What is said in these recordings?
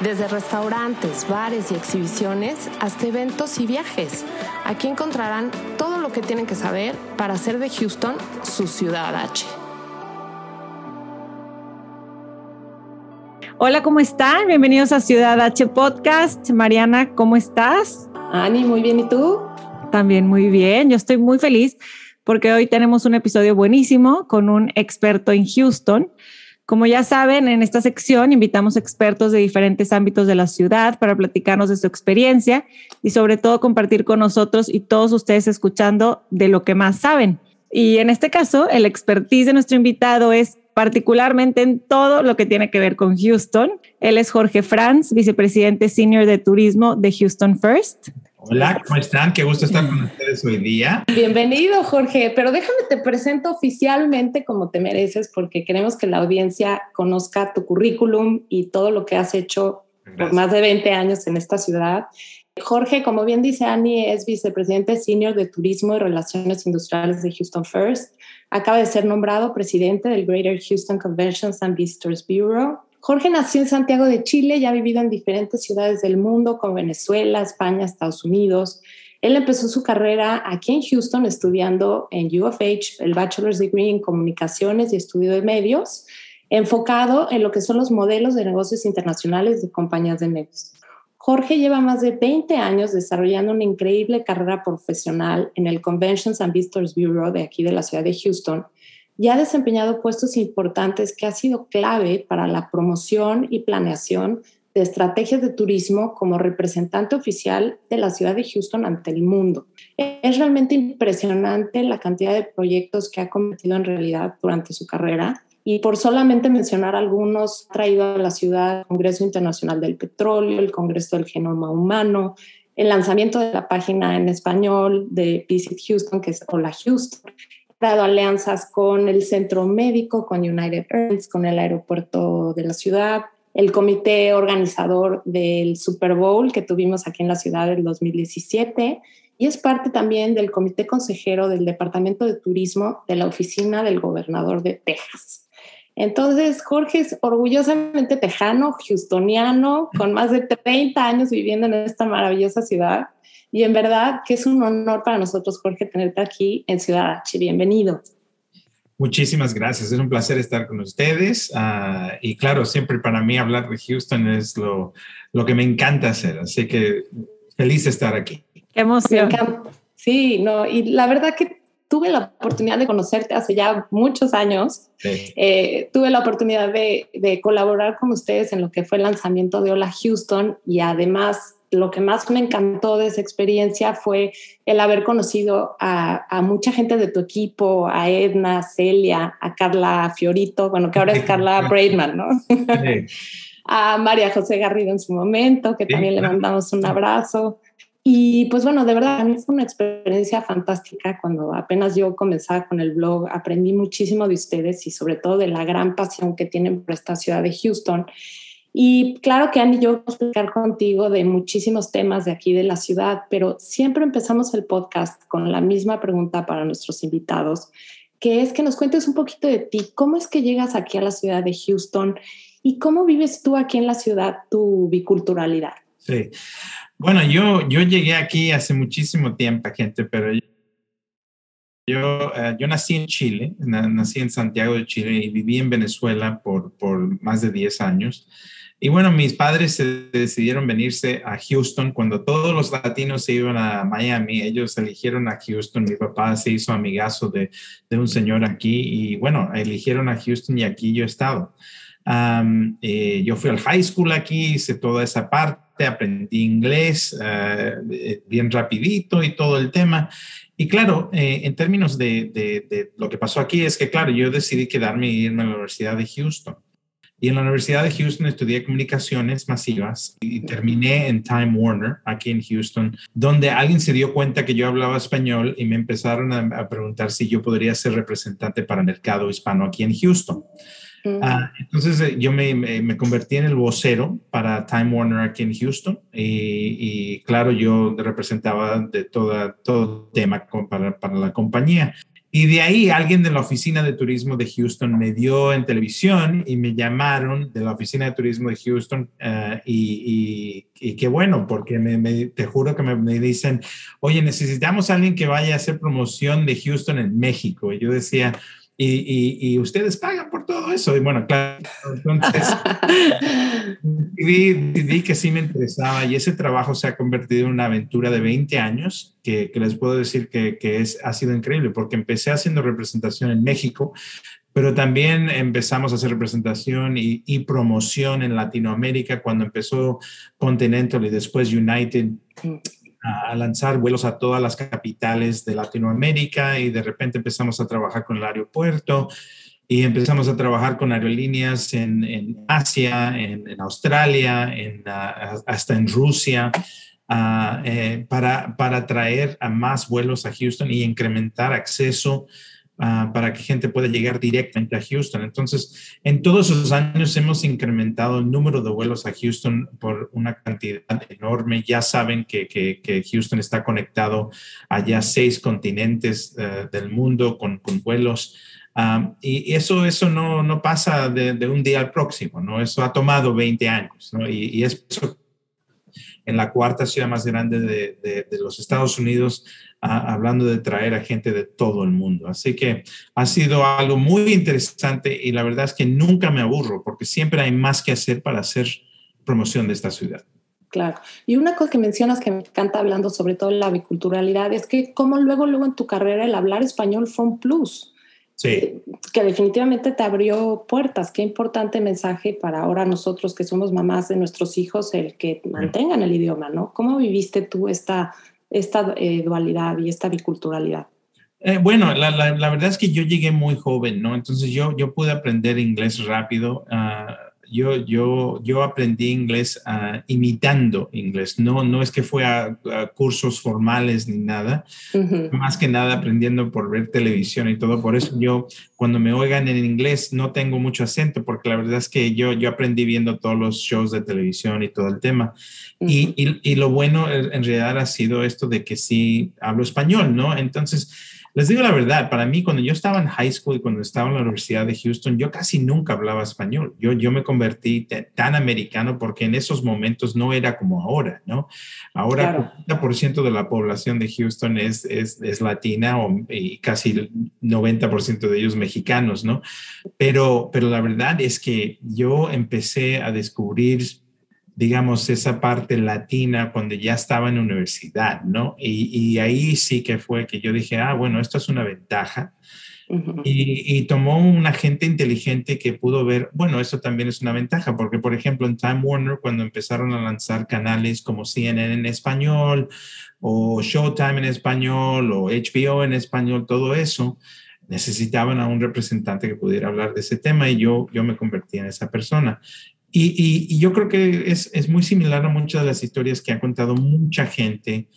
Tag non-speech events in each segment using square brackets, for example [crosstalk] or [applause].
Desde restaurantes, bares y exhibiciones hasta eventos y viajes. Aquí encontrarán todo lo que tienen que saber para hacer de Houston su ciudad H. Hola, ¿cómo están? Bienvenidos a Ciudad H Podcast. Mariana, ¿cómo estás? Ani, muy bien. ¿Y tú? También muy bien. Yo estoy muy feliz porque hoy tenemos un episodio buenísimo con un experto en Houston. Como ya saben, en esta sección invitamos expertos de diferentes ámbitos de la ciudad para platicarnos de su experiencia y sobre todo compartir con nosotros y todos ustedes escuchando de lo que más saben. Y en este caso, el expertise de nuestro invitado es particularmente en todo lo que tiene que ver con Houston. Él es Jorge Franz, vicepresidente senior de turismo de Houston First. Hola, ¿cómo están? Qué gusto estar con ustedes hoy día. Bienvenido, Jorge, pero déjame te presento oficialmente como te mereces porque queremos que la audiencia conozca tu currículum y todo lo que has hecho por más de 20 años en esta ciudad. Jorge, como bien dice Annie, es vicepresidente senior de Turismo y Relaciones Industriales de Houston First. Acaba de ser nombrado presidente del Greater Houston Conventions and Visitors Bureau. Jorge nació en Santiago de Chile y ha vivido en diferentes ciudades del mundo como Venezuela, España, Estados Unidos. Él empezó su carrera aquí en Houston estudiando en U of H el Bachelor's Degree en Comunicaciones y Estudio de Medios, enfocado en lo que son los modelos de negocios internacionales de compañías de medios. Jorge lleva más de 20 años desarrollando una increíble carrera profesional en el Conventions and Visitors Bureau de aquí de la ciudad de Houston y ha desempeñado puestos importantes que ha sido clave para la promoción y planeación de estrategias de turismo como representante oficial de la ciudad de Houston ante el mundo. Es realmente impresionante la cantidad de proyectos que ha cometido en realidad durante su carrera y por solamente mencionar algunos, ha traído a la ciudad el Congreso Internacional del Petróleo, el Congreso del Genoma Humano, el lanzamiento de la página en español de Visit Houston, que es Hola Houston, dado alianzas con el Centro Médico, con United Airlines, con el aeropuerto de la ciudad, el comité organizador del Super Bowl que tuvimos aquí en la ciudad en 2017 y es parte también del comité consejero del Departamento de Turismo de la Oficina del Gobernador de Texas. Entonces, Jorge es orgullosamente tejano, houstoniano, con más de 30 años viviendo en esta maravillosa ciudad. Y en verdad que es un honor para nosotros, Jorge, tenerte aquí en Ciudad H. Bienvenido. Muchísimas gracias, es un placer estar con ustedes. Uh, y claro, siempre para mí hablar de Houston es lo, lo que me encanta hacer, así que feliz de estar aquí. Qué emoción. Sí, no, y la verdad que tuve la oportunidad de conocerte hace ya muchos años. Sí. Eh, tuve la oportunidad de, de, colaborar con ustedes en lo que fue el lanzamiento de Hola Houston y además lo que más me encantó de esa experiencia fue el haber conocido a, a mucha gente de tu equipo, a Edna, Celia, a Carla Fiorito, bueno, que ahora es Carla [laughs] Braidman, ¿no? Sí. [laughs] a María José Garrido en su momento, que sí, también le mandamos un abrazo. Y pues bueno, de verdad, a mí fue una experiencia fantástica cuando apenas yo comenzaba con el blog, aprendí muchísimo de ustedes y sobre todo de la gran pasión que tienen por esta ciudad de Houston. Y claro que Annie, yo voy a explicar contigo de muchísimos temas de aquí de la ciudad, pero siempre empezamos el podcast con la misma pregunta para nuestros invitados, que es que nos cuentes un poquito de ti, cómo es que llegas aquí a la ciudad de Houston y cómo vives tú aquí en la ciudad tu biculturalidad. Sí, bueno, yo, yo llegué aquí hace muchísimo tiempo, gente, pero yo, yo, uh, yo nací en Chile, na, nací en Santiago de Chile y viví en Venezuela por, por más de 10 años. Y bueno, mis padres se decidieron venirse a Houston cuando todos los latinos se iban a Miami. Ellos eligieron a Houston. Mi papá se hizo amigazo de, de un señor aquí y bueno, eligieron a Houston y aquí yo he estado. Um, eh, yo fui al high school aquí, hice toda esa parte, aprendí inglés uh, bien rapidito y todo el tema. Y claro, eh, en términos de, de, de, lo que pasó aquí es que, claro, yo decidí quedarme y irme a la Universidad de Houston. Y en la Universidad de Houston estudié comunicaciones masivas y terminé en Time Warner, aquí en Houston, donde alguien se dio cuenta que yo hablaba español y me empezaron a, preguntar si yo podría ser representante para el mercado hispano aquí en Houston. Ah, entonces eh, yo me, me, convertí en el vocero para Time Warner aquí en Houston y, y claro, yo representaba de toda, todo tema para, para la compañía. Y de ahí alguien de la oficina de turismo de Houston me dio en televisión y me llamaron de la oficina de turismo de Houston eh, y, qué bueno, porque me, te juro que me, me, dicen, oye, necesitamos a alguien que vaya a hacer promoción de Houston en México. Y yo decía, y, y, ustedes pagan por todo eso. Y bueno, claro, entonces [laughs] decidí, que sí me interesaba y ese trabajo se ha convertido en una aventura de 20 años que, que les puedo decir que, que, es, ha sido increíble porque empecé haciendo representación en México, pero también empezamos a hacer representación y, y promoción en Latinoamérica cuando empezó Continental y después United a lanzar vuelos a todas las capitales de Latinoamérica y de repente empezamos a trabajar con el aeropuerto y empezamos a trabajar con aerolíneas en, Asia, en, Australia, en, ah, hasta en Rusia, ah, eh, para, para traer a más vuelos a Houston y incrementar acceso Ah, para que gente pueda llegar directamente a Houston. Entonces, en todos esos años hemos incrementado el número de vuelos a Houston por una cantidad enorme. Ya saben que, que, Houston está conectado a ya seis continentes eh, del mundo con, con vuelos. Ah, y eso, eso no, no pasa de, de, un día al próximo, ¿no? Eso ha tomado 20 años, ¿no? Y, y es en la cuarta ciudad más grande de, de, de los Estados Unidos hablando de traer a gente de todo el mundo. Así que ha sido algo muy interesante y la verdad es que nunca me aburro porque siempre hay más que hacer para hacer promoción de esta ciudad. Claro. Y una cosa que mencionas que me encanta hablando sobre todo la biculturalidad es que como luego, luego en tu carrera el hablar español fue un plus. Sí. Eh, que definitivamente te abrió puertas. Qué importante mensaje para ahora nosotros que somos mamás de nuestros hijos, el que mantengan el idioma, ¿no? ¿Cómo viviste tú esta esta eh, dualidad y esta biculturalidad? Eh, bueno, la, la, verdad es que yo llegué muy joven, ¿no? Entonces yo, yo pude aprender inglés rápido. Uh, yo, yo, yo aprendí inglés uh, imitando inglés, no, no es que fue a, cursos formales ni nada, más que nada aprendiendo por ver televisión y todo. Por eso yo, cuando me oigan en inglés, no tengo mucho acento, porque la verdad es que yo, yo aprendí viendo todos los shows de televisión y todo el tema. y, y, y lo bueno en realidad ha sido esto de que sí hablo español, ¿no? Entonces, les digo la verdad, para mí cuando yo estaba en high school y cuando estaba en la Universidad de Houston, yo casi nunca hablaba español. Yo, yo me convertí tan americano porque en esos momentos no era como ahora, ¿no? Ahora el 40% de la población de Houston es, es, es latina o, y casi el 90% de ellos mexicanos, ¿no? Pero, pero la verdad es que yo empecé a descubrir digamos, esa parte latina cuando ya estaba en universidad, ¿no? Y, ahí sí que fue que yo dije, ah, bueno, esto es una ventaja. y, tomó una gente inteligente que pudo ver, bueno, eso también es una ventaja, porque por ejemplo en Time Warner, cuando empezaron a lanzar canales como CNN en español, o Showtime en español, o HBO en español, todo eso, necesitaban a un representante que pudiera hablar de ese tema y yo, yo me convertí en esa persona. Y, yo creo que es, muy similar a muchas de las historias que ha contado mucha gente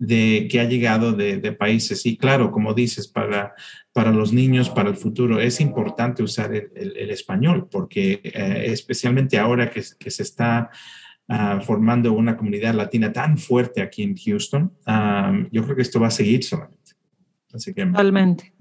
de que ha llegado de, países. Y claro, como dices, para, los niños, para el futuro, es importante usar el, español, porque eh, especialmente ahora que, se está uh, formando una comunidad latina tan fuerte aquí en Houston, um, yo creo que esto va a seguir solamente. Así que, Totalmente.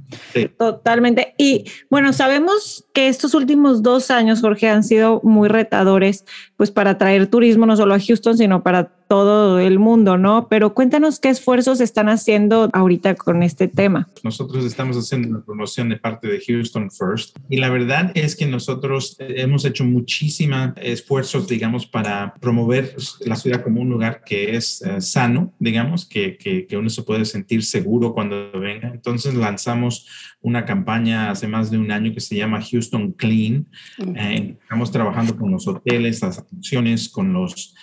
Totalmente. Y bueno, sabemos que estos últimos dos años, Jorge, han sido muy retadores, pues para traer turismo no solo a Houston, sino para todo el mundo, ¿no? Pero cuéntanos qué esfuerzos están haciendo ahorita con este tema. Nosotros estamos haciendo una promoción de parte de Houston First y la verdad es que nosotros hemos hecho muchísimos esfuerzos, digamos, para promover la ciudad como un lugar que es uh, sano, digamos, que, que, que uno se puede sentir seguro cuando venga. Entonces lanzamos una campaña hace más de un año que se llama Houston Clean. Eh, estamos trabajando con los hoteles, las atracciones, con los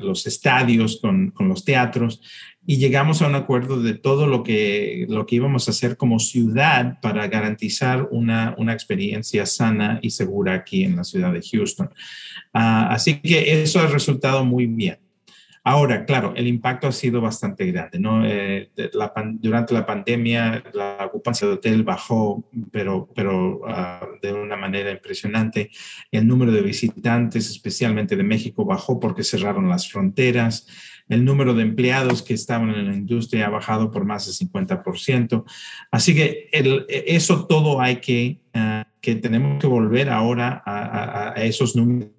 los estadios, con, con, los teatros, y llegamos a un acuerdo de todo lo que, lo que íbamos a hacer como ciudad para garantizar una, una experiencia sana y segura aquí en la ciudad de Houston. Ah, así que eso ha resultado muy bien. Ahora, claro, el impacto ha sido bastante grande, ¿no? Eh, durante la pandemia, la ocupancia de hotel bajó, pero, pero ah, de una manera impresionante. El número de visitantes, especialmente de México, bajó porque cerraron las fronteras. El número de empleados que estaban en la industria ha bajado por más del 50%. Así que eso todo hay que, ah, que tenemos que volver ahora a, esos números.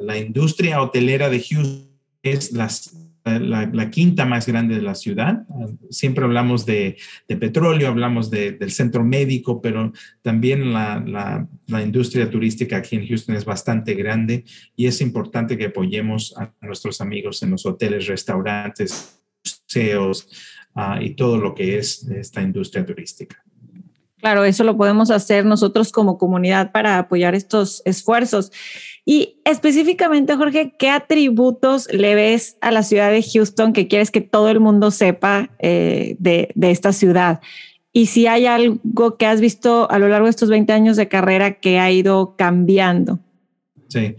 la industria hotelera de Houston es la, quinta más grande de la ciudad. Siempre hablamos de, petróleo, hablamos del centro médico, pero también la, industria turística aquí en Houston es bastante grande y es importante que apoyemos a nuestros amigos en los hoteles, restaurantes, museos ah, y todo lo que es esta industria turística. Claro, eso lo podemos hacer nosotros como comunidad para apoyar estos esfuerzos. Y específicamente, Jorge, ¿qué atributos le ves a la ciudad de Houston que quieres que todo el mundo sepa eh, de, esta ciudad? Y si hay algo que has visto a lo largo de estos 20 años de carrera que ha ido cambiando. Sí,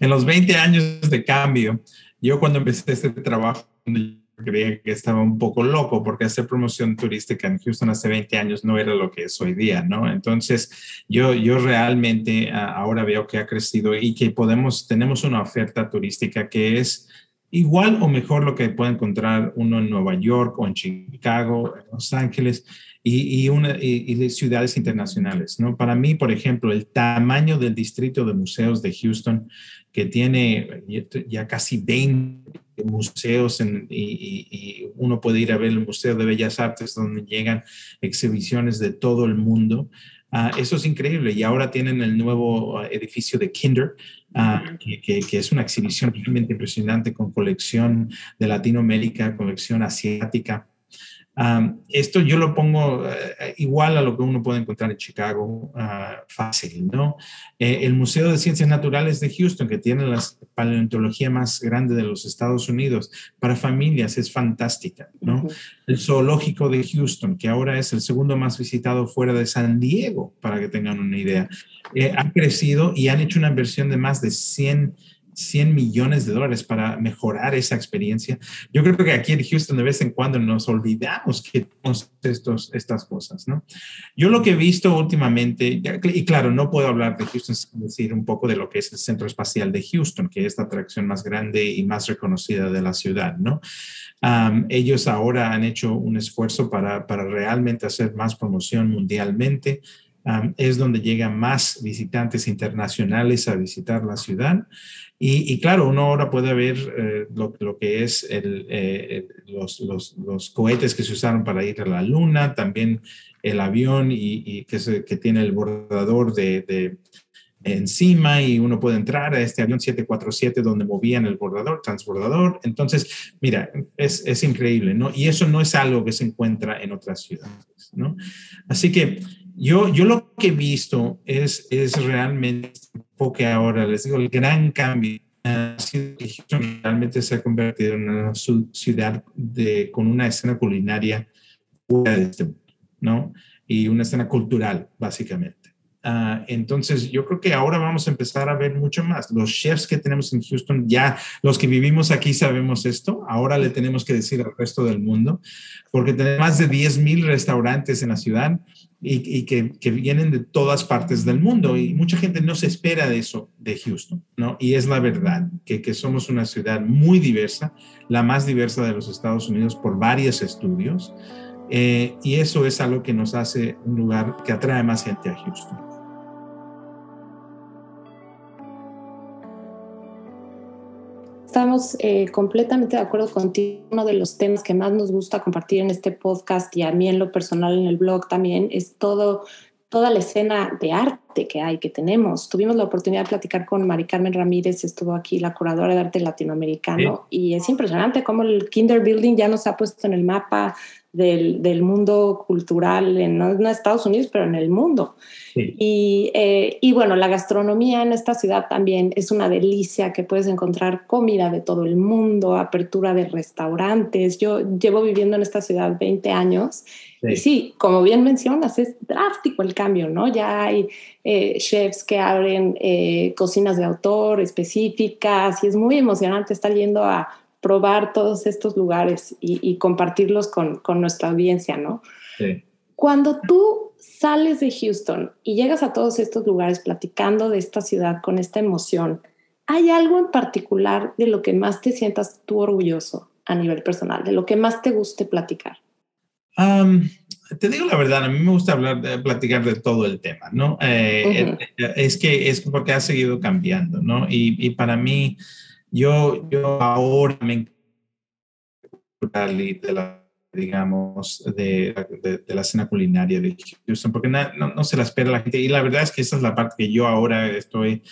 en los 20 años de cambio, yo cuando empecé este trabajo, creía que estaba un poco loco porque hacer promoción turística en Houston hace 20 años no era lo que es hoy día, ¿no? Entonces, yo, yo realmente ah, ahora veo que ha crecido y que podemos, tenemos una oferta turística que es igual o mejor lo que puede encontrar uno en Nueva York o en Chicago, en Los Ángeles y, y, una, y, ciudades internacionales, ¿no? Para mí, por ejemplo, el tamaño del distrito de museos de Houston, que tiene ya casi 20 museos y, uno puede ir a ver el Museo de Bellas Artes donde llegan exhibiciones de todo el mundo. Ah, eso es increíble. Y ahora tienen el nuevo ah, edificio de Kinder, ah, que, que, es una exhibición realmente impresionante con colección de Latinoamérica, colección asiática esto yo lo pongo eh, igual a lo que uno puede encontrar en Chicago, ah, fácil, ¿no? Eh, el Museo de Ciencias Naturales de Houston, que tiene la paleontología más grande de los Estados Unidos, para familias es fantástica, ¿no? El Zoológico de Houston, que ahora es el segundo más visitado fuera de San Diego, para que tengan una idea, eh, ha crecido y han hecho una inversión de más de 100 100 millones de dólares para mejorar esa experiencia. Yo creo que aquí en Houston de vez en cuando nos olvidamos que tenemos estos, estas cosas, ¿no? Yo lo que he visto últimamente, y claro, no puedo hablar de Houston sin decir un poco de lo que es el Centro Espacial de Houston, que es la atracción más grande y más reconocida de la ciudad, ¿no? ellos ahora han hecho un esfuerzo para, para realmente hacer más promoción mundialmente. Es donde llegan más visitantes internacionales a visitar la ciudad. Y, claro, uno ahora puede ver eh, lo, que es eh, los, los, cohetes que se usaron para ir a la luna, también el avión y, que, tiene el bordador de, encima y uno puede entrar a este avión 747 donde movían el bordador, transbordador. Entonces, mira, es, es increíble, ¿no? Y eso no es algo que se encuentra en otras ciudades, ¿no? Así que yo, yo lo que he visto es, es realmente que ahora, les digo, el gran cambio ha sido que Houston realmente se ha convertido en una ciudad de, con una escena culinaria fuera de este mundo, ¿no? Y una escena cultural, básicamente. Ah, entonces, yo creo que ahora vamos a empezar a ver mucho más. Los chefs que tenemos en Houston, ya los que vivimos aquí sabemos esto, ahora le tenemos que decir al resto del mundo, porque tenemos más de 10 mil restaurantes en la ciudad y, que, vienen de todas partes del mundo y mucha gente no se espera de eso de Houston, ¿no? Y es la verdad, que, que somos una ciudad muy diversa, la más diversa de los Estados Unidos por varios estudios, eh, y eso es algo que nos hace un lugar que atrae más gente a Houston. Estamos eh, completamente de acuerdo contigo. Uno de los temas que más nos gusta compartir en este podcast y a mí en lo personal en el blog también es todo toda la escena de arte que hay, que tenemos. Tuvimos la oportunidad de platicar con Mari Carmen Ramírez, estuvo aquí la curadora de arte latinoamericano, y es impresionante cómo el Kinder Building ya nos ha puesto en el mapa del, del mundo cultural, en, no en Estados Unidos, pero en el mundo. Y, eh, y, bueno, la gastronomía en esta ciudad también es una delicia, que puedes encontrar comida de todo el mundo, apertura de restaurantes. Yo llevo viviendo en esta ciudad 20 años y sí, como bien mencionas, es drástico el cambio, ¿no? Ya hay eh, chefs que abren eh, cocinas de autor específicas y es muy emocionante estar yendo a probar todos estos lugares y, compartirlos con, con, nuestra audiencia, ¿no? Sí. Cuando tú sales de Houston y llegas a todos estos lugares platicando de esta ciudad con esta emoción, ¿hay algo en particular de lo que más te sientas tú orgulloso a nivel personal, de lo que más te guste platicar? Te digo la verdad, a mí me gusta hablar, de, platicar de todo el tema, ¿no? Eh, es que es porque ha seguido cambiando, ¿no? Y, y para mí, yo, yo ahora me de la, digamos, de, de, la escena culinaria de Houston, porque no, no, se la espera la gente. Y la verdad es que esa es la parte que yo ahora estoy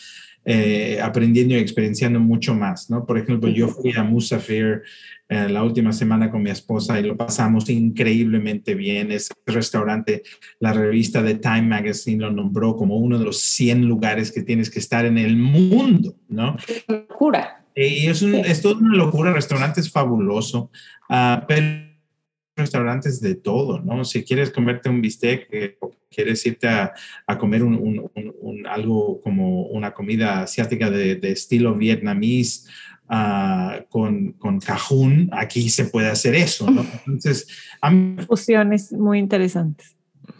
eh, aprendiendo y experienciando mucho más, ¿no? Por ejemplo, yo fui a Musafir eh, la última semana con mi esposa y lo pasamos increíblemente bien. Ese restaurante, la revista de Time Magazine lo nombró como uno de los 100 lugares que tienes que estar en el mundo, ¿no? Locura. Y es, un, es toda una locura, el restaurante es fabuloso, uh, pero restaurantes de todo, ¿no? Si quieres comerte un bistec, eh, quieres irte a, a comer un, un, un, algo como una comida asiática de, de estilo vietnamís uh, con, con cajún, aquí se puede hacer eso, ¿no? Entonces, a mí, fusiones muy interesantes.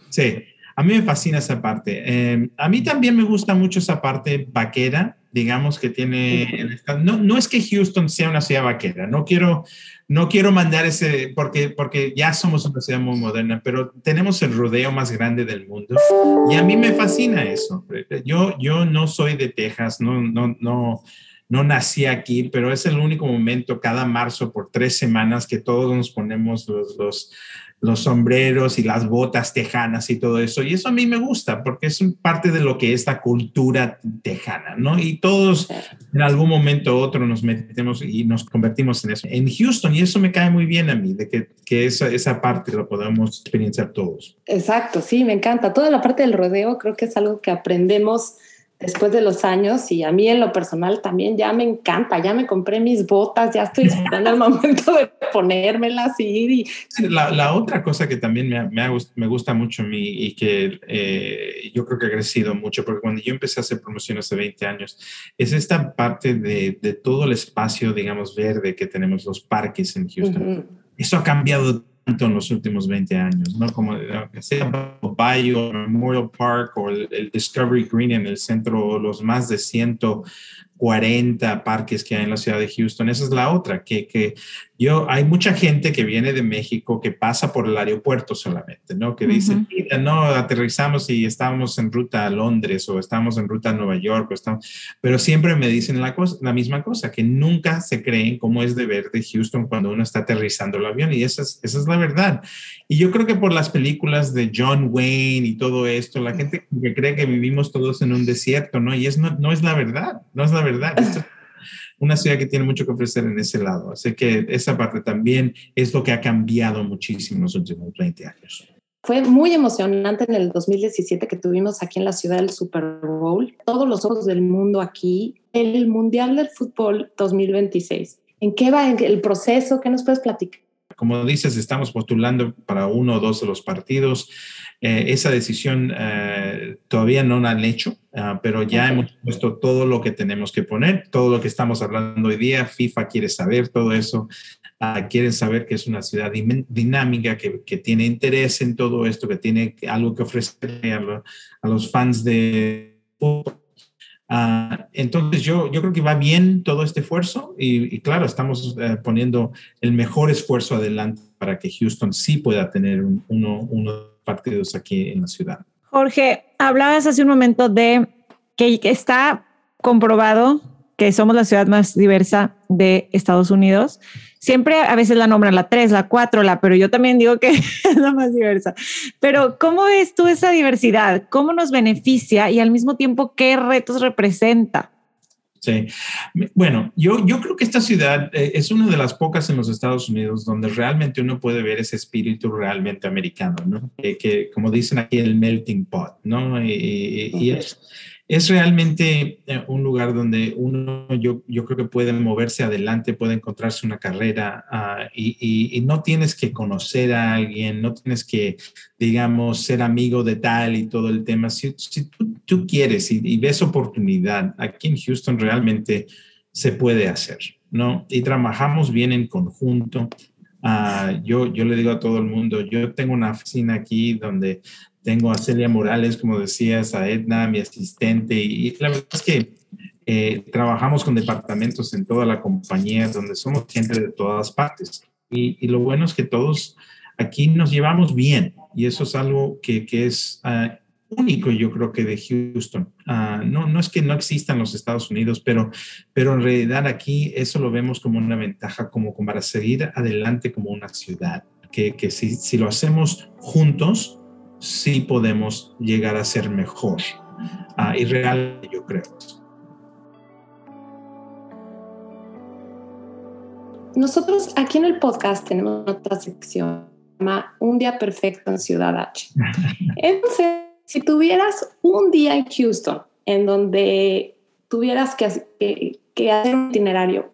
Sí, a mí me fascina esa parte. Eh, a mí también me gusta mucho esa parte vaquera, digamos, que tiene... No, no es que Houston sea una ciudad vaquera, no quiero, no quiero mandar ese, porque, porque ya somos una ciudad muy moderna, pero tenemos el rodeo más grande del mundo y a mí me fascina eso. Yo, yo no soy de Texas, no, no, no, no nací aquí, pero es el único momento cada marzo por tres semanas que todos nos ponemos los, los los sombreros y las botas tejanas y todo eso. Y eso a mí me gusta porque es parte de lo que es la cultura tejana, ¿no? Y todos en algún momento u otro nos metemos y nos convertimos en eso. En Houston, y eso me cae muy bien a mí, de que, que esa, esa parte lo podamos experienciar todos. Exacto, sí, me encanta. Toda la parte del rodeo creo que es algo que aprendemos después de los años y a mí en lo personal también ya me encanta, ya me compré mis botas, ya estoy esperando el momento de ponérmelas y La, la otra cosa que también me, me, me, gusta mucho a mí y que eh, yo creo que ha crecido mucho, porque cuando yo empecé a hacer promociones hace 20 años, es esta parte de, de todo el espacio, digamos, verde que tenemos, los parques en Houston. Eso ha cambiado en los últimos 20 años, ¿no? Como sea Bayou, Memorial Park o el, Discovery Green en el centro, los más de 140 parques que hay en la ciudad de Houston. Esa es la otra, que, que yo, hay mucha gente que viene de México que pasa por el aeropuerto solamente, ¿no? Que dice, no, aterrizamos y estamos en ruta a Londres o estamos en ruta a Nueva York, o estamos... pero siempre me dicen la, cosa, la misma cosa, que nunca se creen cómo es de ver de Houston cuando uno está aterrizando el avión y esa es, esa es la verdad. Y yo creo que por las películas de John Wayne y todo esto, la gente que cree que vivimos todos en un desierto, ¿no? Y es, no, no es la verdad, no es la verdad. Esto, una ciudad que tiene mucho que ofrecer en ese lado. Así que esa parte también es lo que ha cambiado muchísimo en los últimos 20 años. Fue muy emocionante en el 2017 que tuvimos aquí en la ciudad del Super Bowl. Todos los ojos del mundo aquí. El Mundial del Fútbol 2026. ¿En qué va el proceso? ¿Qué nos puedes platicar? Como dices, estamos postulando para uno o dos de los partidos. Eh, esa decisión eh, todavía no la han hecho, ah, pero ya hemos puesto todo lo que tenemos que poner, todo lo que estamos hablando hoy día. FIFA quiere saber todo eso. Uh, quieren saber que es una ciudad dinámica, que, que, tiene interés en todo esto, que tiene algo que ofrecer a, a los fans de fútbol. Uh, entonces yo, yo creo que va bien todo este esfuerzo y, claro, estamos uh, poniendo el mejor esfuerzo adelante para que Houston sí pueda tener un, uno, uno partidos aquí en la ciudad. Jorge, hablabas hace un momento de que está comprobado que somos la ciudad más diversa de Estados Unidos. Siempre a veces la nombran la 3, la 4, la, pero yo también digo que [laughs] es la más diversa. Pero ¿cómo ves tú esa diversidad? ¿Cómo nos beneficia y al mismo tiempo qué retos representa? Sí. Bueno, yo, yo creo que esta ciudad eh, es una de las pocas en los Estados Unidos donde realmente uno puede ver ese espíritu realmente americano, ¿no? que como dicen aquí, el melting pot, ¿no? Y, y es, es realmente eh, un lugar donde uno, yo, yo creo que puede moverse adelante, puede encontrarse una carrera ah, y, no tienes que conocer a alguien, no tienes que, digamos, ser amigo de tal y todo el tema. Si, tú, quieres y, ves oportunidad, aquí en Houston realmente se puede hacer, ¿no? Y trabajamos bien en conjunto. Ah, yo, yo le digo a todo el mundo, yo tengo una oficina aquí donde tengo a Celia Morales, como decías, a Edna, mi asistente, y la verdad es que eh, trabajamos con departamentos en toda la compañía, donde somos gente de todas partes. Y, lo bueno es que todos aquí nos llevamos bien, y eso es algo que, que es ah, único, yo creo que de Houston. Ah, no, no es que no existan los Estados Unidos, pero, pero en realidad aquí eso lo vemos como una ventaja, como para seguir adelante como una ciudad, que, que si, si lo hacemos juntos, sí podemos llegar a ser mejor. Ah, y real, yo creo. Nosotros aquí en el podcast tenemos otra sección llama Un día perfecto en Ciudad H. [laughs] Entonces, si tuvieras un día en Houston en donde tuvieras que, que hacer un itinerario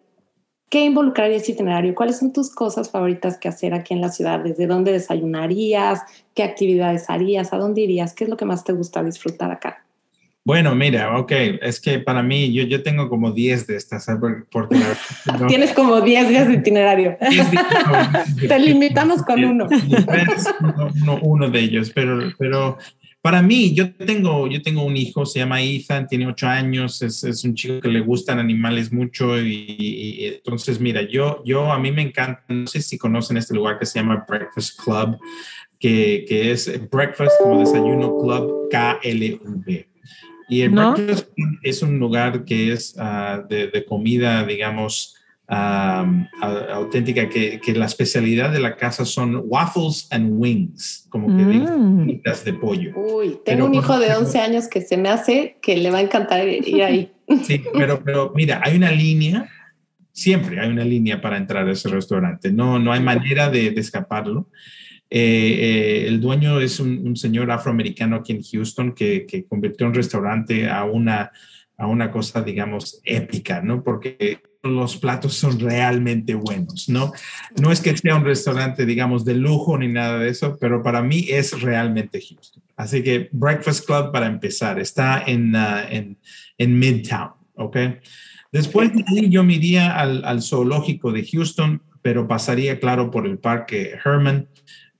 ¿Qué involucraría ese itinerario? ¿Cuáles son tus cosas favoritas que hacer aquí en la ciudad? ¿Desde dónde desayunarías? ¿Qué actividades harías? ¿A dónde irías? ¿Qué es lo que más te gusta disfrutar acá? Bueno, mira, ok, es que para mí yo, yo tengo como 10 de estas, porque Tienes como 10 días de itinerario. [laughs] Te limitamos con uno. uno. uno. de ellos, pero, pero para mí, yo tengo, yo tengo un hijo, se llama Ethan, tiene ocho años, es, es un chico que le gustan animales mucho y, entonces, mira, yo, yo a mí me encanta, no sé si conocen este lugar que se llama Breakfast Club, que, que es Breakfast como desayuno club KLV. Y el Breakfast es un lugar que es uh, de, de, comida, digamos, auténtica, que, que, la especialidad de la casa son waffles and wings, como que mm. de pollo. Uy, tengo un hijo de 11 años que se me hace que le va a encantar ir ahí. [laughs] Sí, pero, pero mira, hay una línea, siempre hay una línea para entrar a ese restaurante, no, no hay manera de, escaparlo. Eh, eh, el dueño es un, un, señor afroamericano aquí en Houston que, que convirtió un restaurante a una, a una cosa, digamos, épica, ¿no? Porque los platos son realmente buenos, ¿no? No es que sea un restaurante, digamos, de lujo ni nada de eso, pero para mí es realmente justo. Así que Breakfast Club para empezar, está en, uh, en, en, Midtown, ¿ok? Después de ahí yo me iría al, al, zoológico de Houston, pero pasaría, claro, por el parque Herman.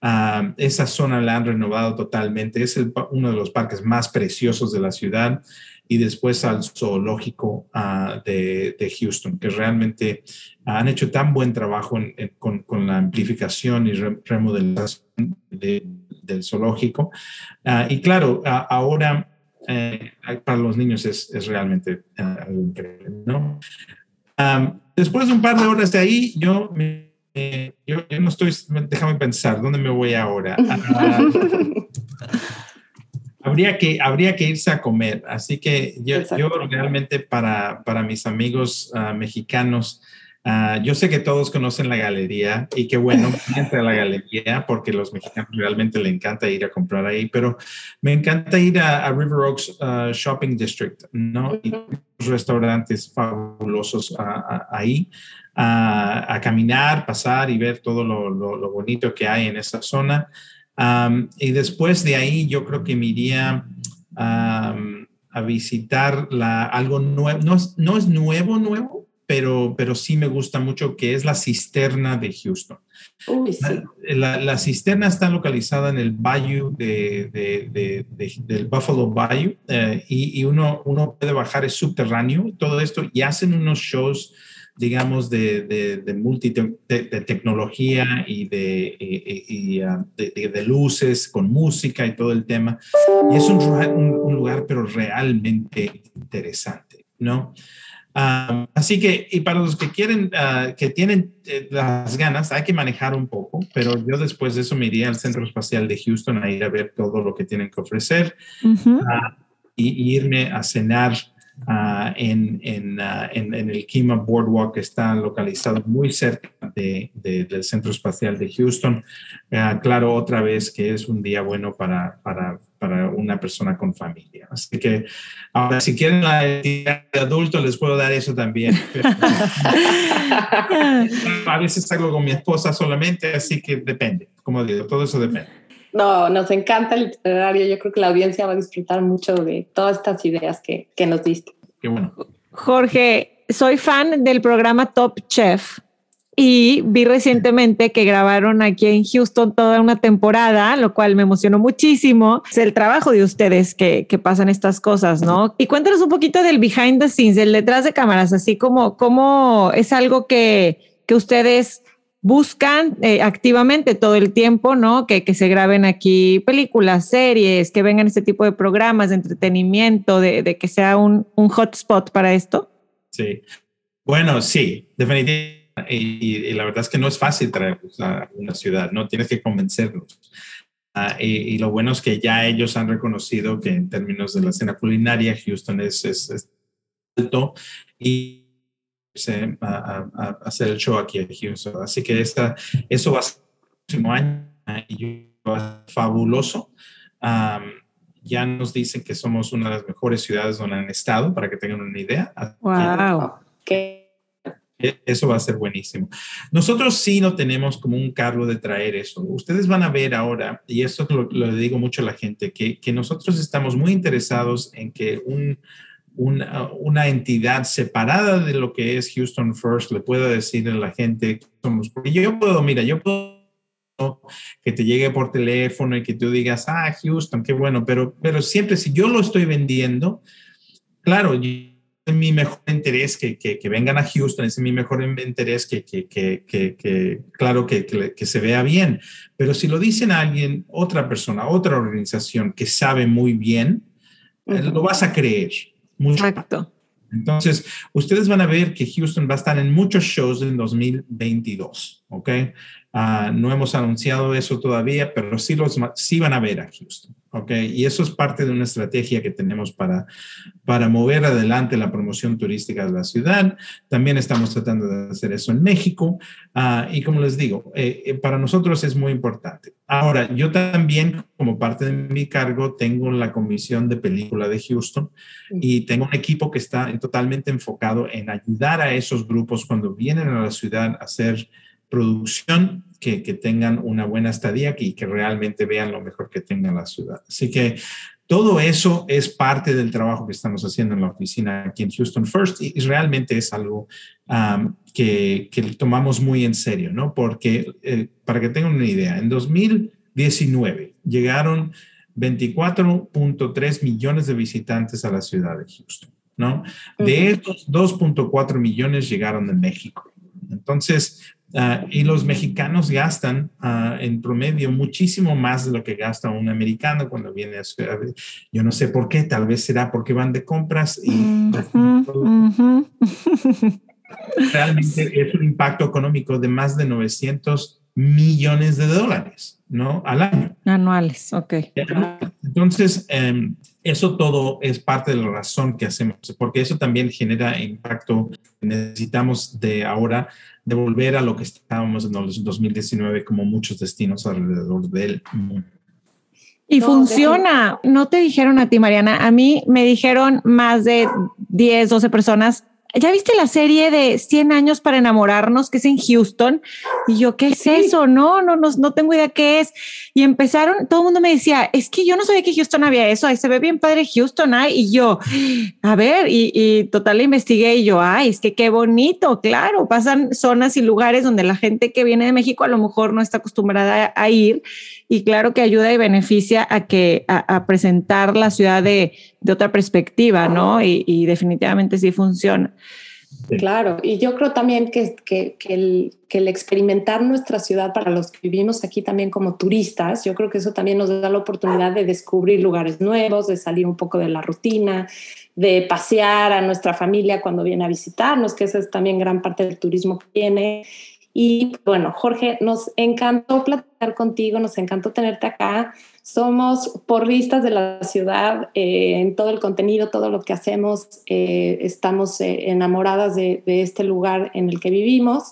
Uh, esa zona la han renovado totalmente, es uno de los parques más preciosos de la ciudad y después al zoológico ah, de, Houston, que realmente han hecho tan buen trabajo con, la amplificación y remodelación del zoológico. Ah, y claro, ahora eh, para los niños es, realmente ah, increíble, ¿no? después de un par de horas de ahí, yo yo, no estoy, déjame pensar, ¿dónde me voy ahora? [laughs] Habría que, habría que irse a comer. Así que yo, yo realmente para, para mis amigos ah, mexicanos, uh, yo sé que todos conocen la galería y qué bueno, entre a la [laughs] galería porque los mexicanos realmente le encanta ir a comprar ahí, pero me encanta ir a, River Oaks ah, Shopping District, ¿no? Y restaurantes fabulosos ahí. a caminar, pasar y ver todo lo, lo, lo bonito que hay en esa zona y después de ahí yo creo que me iría a visitar la, algo nuevo, no, no, es nuevo, nuevo, pero, pero sí me gusta mucho, que es la cisterna de Houston. la, la, cisterna está localizada en el bayou de, de, del Buffalo Bayou eh, y, y, uno, uno puede bajar, es subterráneo, todo esto, y hacen unos shows digamos, de, de, de, multi, de, tecnología y, de, ah, de, luces con música y todo el tema. Y es un, un, lugar, pero realmente interesante, ¿no? Ah, así que, y para los que quieren, ah, que tienen eh, las ganas, hay que manejar un poco, pero yo después de eso me iría al Centro Espacial de Houston a ir a ver todo lo que tienen que ofrecer y, irme a cenar en, en, en, en, el Kima Boardwalk, que está localizado muy cerca de, del Centro Espacial de Houston. claro, otra vez que es un día bueno para, para para una persona con familia. Así que ahora, si quieren la de adulto, les puedo dar eso también. [laughs] a veces salgo con mi esposa solamente, así que depende, como digo, todo eso depende. No, nos encanta el literario. Yo creo que la audiencia va a disfrutar mucho de todas estas ideas que, que nos diste. Qué bueno. Jorge, soy fan del programa Top Chef y vi recientemente que grabaron aquí en Houston toda una temporada, lo cual me emocionó muchísimo. Es el trabajo de ustedes que, que pasan estas cosas, ¿no? Y cuéntanos un poquito del behind the scenes, del detrás de cámaras, así como cómo es algo que, que ustedes buscan eh, activamente todo el tiempo, ¿no? Que, que, se graben aquí películas, series, que vengan este tipo de programas de entretenimiento, de, de que sea un, un hotspot para esto. Sí. Bueno, sí, definitivamente y, la verdad es que no es fácil traerlos a una ciudad, ¿no? Tienes que convencerlos. Ah, y, lo bueno es que ya ellos han reconocido que en términos de la escena culinaria, Houston es, es, alto y se, a, a, hacer el show aquí en Houston. Así que esta, eso va a ser el próximo año y va a ser fabuloso. ya nos dicen que somos una de las mejores ciudades donde han estado, para que tengan una idea. ¡Wow! ¿Qué? E, eso va a ser buenísimo. Nosotros sí no tenemos como un cargo de traer eso. Ustedes van a ver ahora, y esto lo, lo digo mucho a la gente, que, que, nosotros estamos muy interesados en que un, una, una, entidad separada de lo que es Houston First le pueda decir a la gente, somos, porque yo puedo, mira, yo puedo que te llegue por teléfono y que tú digas, ah, Houston, qué bueno, pero, pero siempre si yo lo estoy vendiendo, claro, yo, es mi mejor interés que, que, que, vengan a Houston, es mi mejor interés que, que claro, que, se vea bien. Pero si lo dicen a alguien, otra persona, otra organización que sabe muy bien, lo vas a creer. Mucho. Exacto. Entonces, ustedes van a ver que Houston va a estar en muchos shows en 2022, ¿ok? Uh, no hemos anunciado eso todavía, pero sí, los, sí van a ver a Houston. ¿Ok? Y eso es parte de una estrategia que tenemos para, para mover adelante la promoción turística de la ciudad. También estamos tratando de hacer eso en México. Uh, y como les digo, eh, eh, para nosotros es muy importante. Ahora, yo también, como parte de mi cargo, tengo la comisión de película de Houston y tengo un equipo que está totalmente enfocado en ayudar a esos grupos cuando vienen a la ciudad a hacer producción que, que, tengan una buena estadía y que realmente vean lo mejor que tenga la ciudad. Así que todo eso es parte del trabajo que estamos haciendo en la oficina aquí en Houston First y, realmente es algo um, que, que, tomamos muy en serio, ¿no? Porque, eh, para que tengan una idea, en 2019 llegaron 24.3 millones de visitantes a la ciudad de Houston, ¿no? De estos, 2.4 millones llegaron de México. Entonces, Uh, y los mexicanos gastan uh, en promedio muchísimo más de lo que gasta un americano cuando viene a ciudad. Yo no sé por qué, tal vez será porque van de compras y [laughs] realmente es un impacto económico de más de 900 millones de dólares, ¿no? Al año. Anuales, ok. Entonces, um, eso todo es parte de la razón que hacemos, porque eso también genera impacto. Necesitamos de ahora devolver a lo que estábamos en el 2019 como muchos destinos alrededor del mundo. Y no, funciona. No te dijeron a ti, Mariana. A mí me dijeron más de 10, 12 personas ¿ya viste la serie de 100 años para enamorarnos que es en Houston? Y yo, ¿qué es sí. eso? No, no, no, no tengo idea qué es. Y empezaron, todo el mundo me decía, es que yo no sabía que Houston había eso, ahí se ve bien padre Houston, ay, y yo, a ver, y, y total investigué y yo, ay, es que qué bonito, claro, pasan zonas y lugares donde la gente que viene de México a lo mejor no está acostumbrada a, a ir y claro que ayuda y beneficia a que a, a presentar la ciudad de, de, otra perspectiva, ¿no? Y, y, definitivamente sí funciona. Claro, y yo creo también que, que, el, que, el, experimentar nuestra ciudad para los que vivimos aquí también como turistas, yo creo que eso también nos da la oportunidad de descubrir lugares nuevos, de salir un poco de la rutina, de pasear a nuestra familia cuando viene a visitarnos, que esa es también gran parte del turismo que tiene. Y bueno, Jorge, nos encantó platicar contigo, nos encantó tenerte acá. Somos porristas de la ciudad eh, en todo el contenido, todo lo que hacemos. Eh, estamos eh, enamoradas de, de, este lugar en el que vivimos.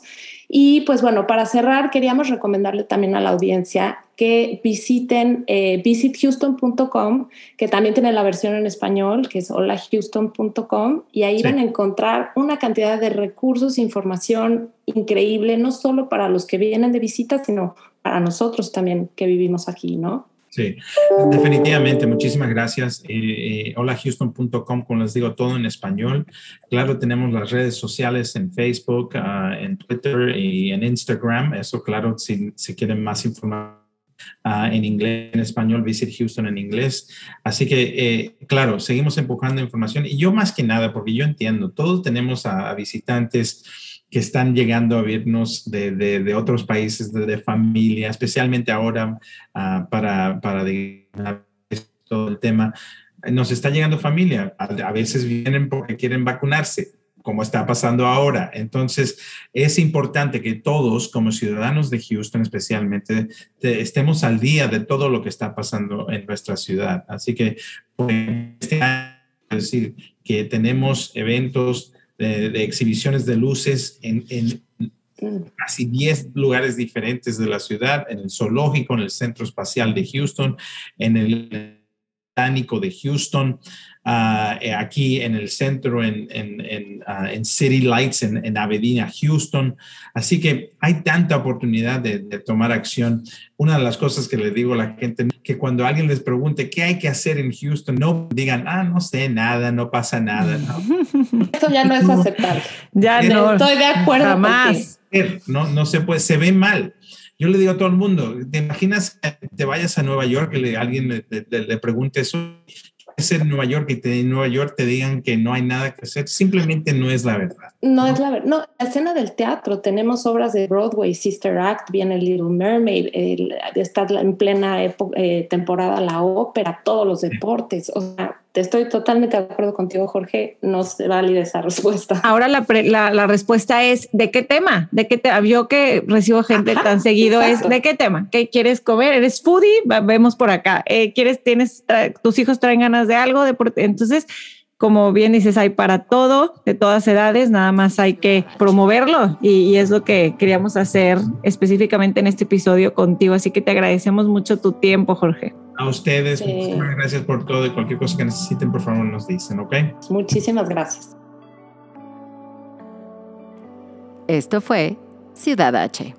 Y pues bueno, para cerrar, queríamos recomendarle también a la audiencia que visiten eh, visithouston.com, que también tiene la versión en español, que es holahouston.com, y ahí van a encontrar una cantidad de recursos, información increíble, no solo para los que vienen de visita, sino para nosotros también que vivimos aquí, ¿no? Sí, definitivamente. Muchísimas gracias. Eh, eh, holahouston.com, como les digo, todo en español. Claro, tenemos las redes sociales en Facebook, ah, en Twitter y en Instagram. Eso, claro, si, si quieren más información Ah, en inglés, en español, Visit Houston en inglés. Así que, eh, claro, seguimos empujando información y yo más que nada, porque yo entiendo, todos tenemos a, visitantes que están llegando a vernos de, de, otros países, de, familia, especialmente ahora uh, para, para todo el tema. Nos está llegando familia, a veces vienen porque quieren vacunarse, como está pasando ahora. Entonces, es importante que todos, como ciudadanos de Houston especialmente, estemos al día de todo lo que está pasando en nuestra ciudad. Así que, pues, este año, es decir, que tenemos eventos de, exhibiciones de luces en, casi 10 lugares diferentes de la ciudad, en el zoológico, en el Centro Espacial de Houston, en el Botánico de Houston, Eh, aquí en el centro, en, en, ah, en, City Lights, en, en, Avenida Houston. Así que hay tanta oportunidad de, tomar acción. Una de las cosas que le digo a la gente, que cuando alguien les pregunte qué hay que hacer en Houston, no digan, ah, no sé nada, no pasa nada. [laughs] Esto ya no es aceptable. Ya no. Estoy de acuerdo. más No, no se puede, se ve mal. Yo le digo a todo el mundo, ¿te imaginas que te vayas a Nueva York y alguien le, le pregunte eso? Ser en Nueva York y te, en Nueva York te digan que no hay nada que hacer, simplemente no es la verdad. No, es la verdad. No, la escena del teatro, tenemos obras de Broadway, Sister Act, viene Little Mermaid, está en plena eh, temporada la ópera, todos los deportes. O sea, estoy totalmente de acuerdo contigo, Jorge, no se válida esa respuesta. Ahora la, la, respuesta es, ¿de qué tema? ¿De qué te Yo que recibo gente tan seguido es, ¿de qué tema? ¿Qué quieres comer? ¿Eres foodie? Vemos por acá. Eh, ¿Quieres, tienes, tus hijos traen ganas de algo? De, entonces, como bien dices, hay para todo, de todas edades, nada más hay que promoverlo y, es lo que queríamos hacer específicamente en este episodio contigo. Así que te agradecemos mucho tu tiempo, Jorge. A ustedes, muchísimas gracias por todo y cualquier cosa que necesiten, por favor, nos dicen, ¿ok? Muchísimas gracias. Esto fue Ciudad H